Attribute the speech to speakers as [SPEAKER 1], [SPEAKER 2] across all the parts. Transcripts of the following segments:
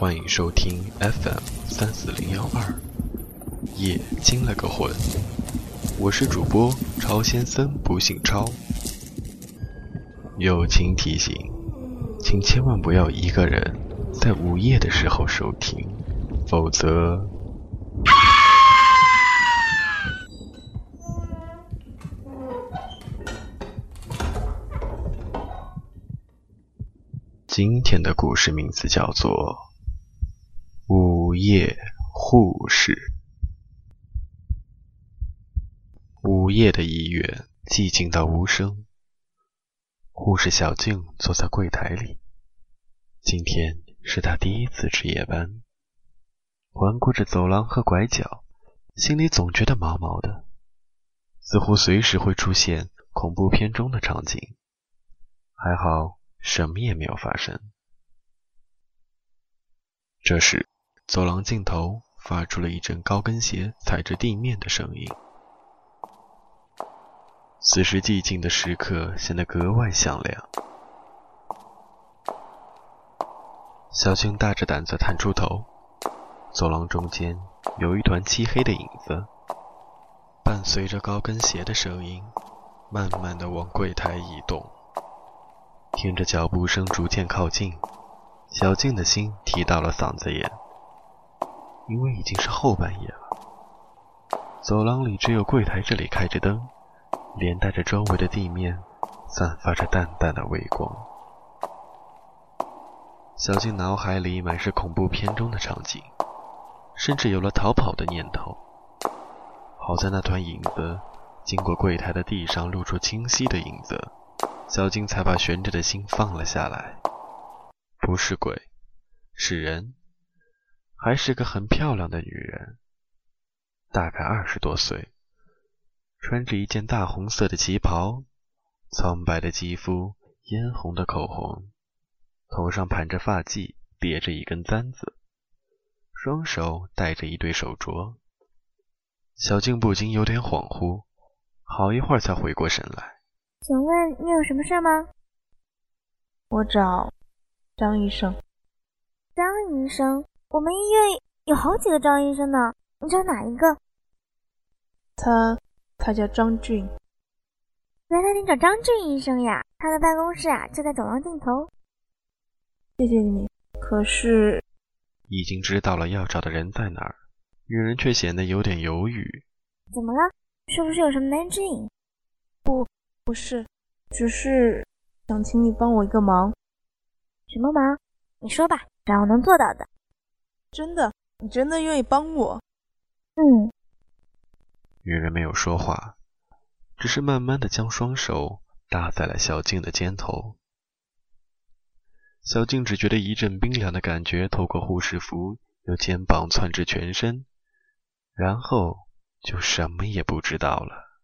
[SPEAKER 1] 欢迎收听 FM 三四零幺二，夜惊了个魂，我是主播超先生，不姓超。友情提醒，请千万不要一个人在午夜的时候收听，否则。今天的故事名字叫做《午夜护士》。午夜的医院寂静到无声，护士小静坐在柜台里。今天是她第一次值夜班，环顾着走廊和拐角，心里总觉得毛毛的，似乎随时会出现恐怖片中的场景。还好。什么也没有发生。这时，走廊尽头发出了一阵高跟鞋踩着地面的声音。此时，寂静的时刻显得格外响亮。小静大着胆子探出头，走廊中间有一团漆黑的影子，伴随着高跟鞋的声音，慢慢的往柜台移动。听着脚步声逐渐靠近，小静的心提到了嗓子眼，因为已经是后半夜了。走廊里只有柜台这里开着灯，连带着周围的地面散发着淡淡的微光。小静脑海里满是恐怖片中的场景，甚至有了逃跑的念头。好在那团影子经过柜台的地上露出清晰的影子。小静才把悬着的心放了下来。不是鬼，是人，还是个很漂亮的女人，大概二十多岁，穿着一件大红色的旗袍，苍白的肌肤，嫣红的口红，头上盘着发髻，别着一根簪子，双手戴着一对手镯。小静不禁有点恍惚，好一会儿才回过神来。
[SPEAKER 2] 请问你有什么事吗？
[SPEAKER 3] 我找张医生。
[SPEAKER 2] 张医生，我们医院有好几个张医生呢，你找哪一个？
[SPEAKER 3] 他他叫张俊。
[SPEAKER 2] 原来你找张俊医生呀？他的办公室啊就在走廊尽头。
[SPEAKER 3] 谢谢你。可是
[SPEAKER 1] 已经知道了要找的人在哪儿，女人却显得有点犹豫。
[SPEAKER 2] 怎么了？是不是有什么难言之隐？
[SPEAKER 3] 不。不是，只是想请你帮我一个忙。
[SPEAKER 2] 什么忙？你说吧，只要能做到的。
[SPEAKER 3] 真的，你真的愿意帮我？
[SPEAKER 2] 嗯。
[SPEAKER 1] 女人没有说话，只是慢慢的将双手搭在了小静的肩头。小静只觉得一阵冰凉的感觉透过护士服由肩膀窜至全身，然后就什么也不知道了。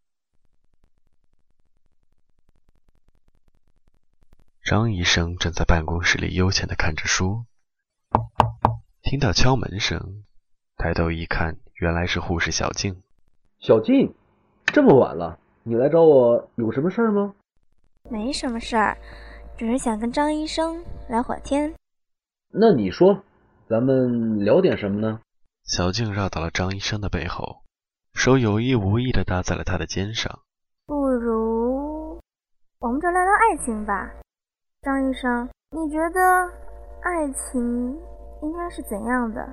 [SPEAKER 1] 张医生正在办公室里悠闲的看着书，听到敲门声，抬头一看，原来是护士小静。
[SPEAKER 4] 小静，这么晚了，你来找我有什么事儿吗？
[SPEAKER 2] 没什么事儿，只是想跟张医生聊会儿天。
[SPEAKER 4] 那你说，咱们聊点什么呢？
[SPEAKER 1] 小静绕到了张医生的背后，手有意无意地搭在了他的肩上。
[SPEAKER 2] 不如我们就聊聊爱情吧。张医生，你觉得爱情应该是怎样的？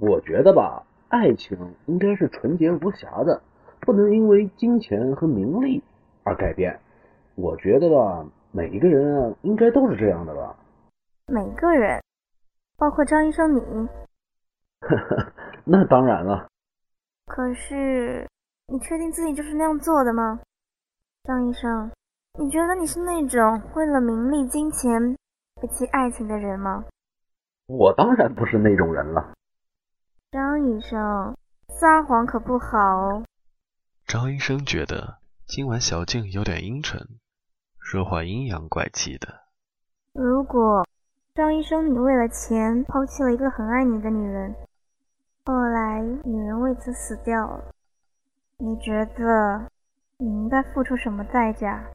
[SPEAKER 4] 我觉得吧，爱情应该是纯洁无瑕的，不能因为金钱和名利而改变。我觉得吧，每一个人啊，应该都是这样的吧。
[SPEAKER 2] 每个人，包括张医生你？
[SPEAKER 4] 呵呵，那当然了。
[SPEAKER 2] 可是，你确定自己就是那样做的吗，张医生？你觉得你是那种为了名利金钱不弃爱情的人吗？
[SPEAKER 4] 我当然不是那种人了。
[SPEAKER 2] 张医生，撒谎可不好哦。
[SPEAKER 1] 张医生觉得今晚小静有点阴沉，说话阴阳怪气的。
[SPEAKER 2] 如果张医生你为了钱抛弃了一个很爱你的女人，后来女人为此死掉了，你觉得你应该付出什么代价？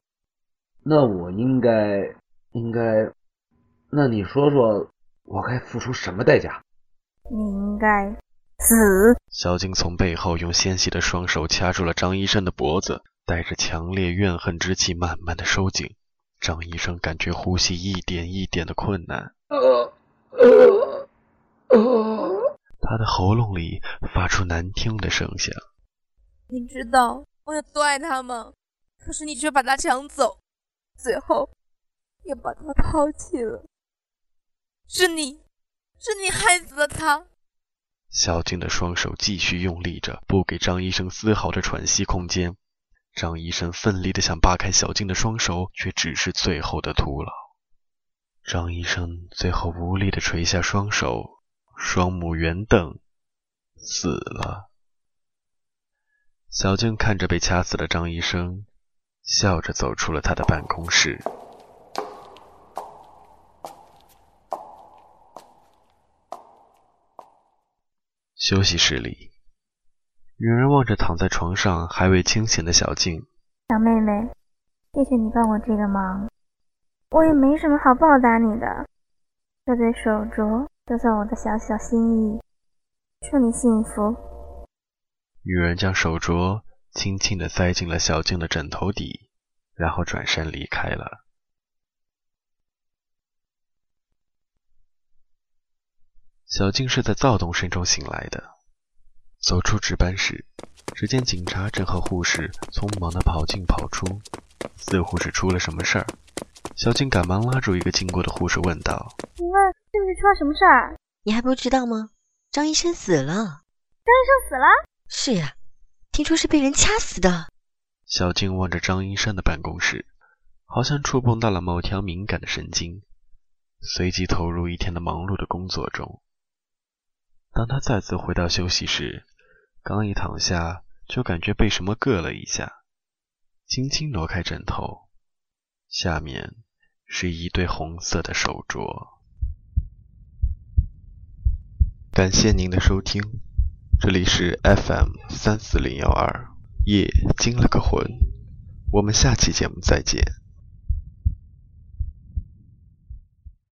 [SPEAKER 4] 那我应该应该，那你说说，我该付出什么代价？
[SPEAKER 2] 你应该死！
[SPEAKER 1] 小晶从背后用纤细的双手掐住了张医生的脖子，带着强烈怨恨之气慢慢的收紧。张医生感觉呼吸一点一点的困难，他的喉咙里发出难听的声响。
[SPEAKER 3] 你知道我有多爱他吗？可是你却把他抢走，最后也把他抛弃了。是你，是你害死了他。
[SPEAKER 1] 小静的双手继续用力着，不给张医生丝毫的喘息空间。张医生奋力的想扒开小静的双手，却只是最后的徒劳。张医生最后无力的垂下双手，双目圆瞪，死了。小静看着被掐死的张医生。笑着走出了他的办公室。休息室里，女人望着躺在床上还未清醒的小静。
[SPEAKER 2] 小妹妹，谢谢你帮我这个忙，我也没什么好报答你的，这对手镯就算我的小小心意。祝你幸福。
[SPEAKER 1] 女人将手镯。轻轻地塞进了小静的枕头底，然后转身离开了。小静是在躁动声中醒来的，走出值班室，只见警察正和护士匆忙地跑进跑出，似乎是出了什么事儿。小静赶忙拉住一个经过的护士，问道：“
[SPEAKER 2] 请问是不是出了什么事儿？
[SPEAKER 5] 你还不知道吗？张医生死了。张
[SPEAKER 2] 医生死了？
[SPEAKER 5] 是呀。”听说是被人掐死的。
[SPEAKER 1] 小静望着张医生的办公室，好像触碰到了某条敏感的神经，随即投入一天的忙碌的工作中。当他再次回到休息室，刚一躺下，就感觉被什么硌了一下，轻轻挪开枕头，下面是一对红色的手镯。感谢您的收听。这里是 FM 三四零幺二，夜惊了个魂，我们下期节目再见。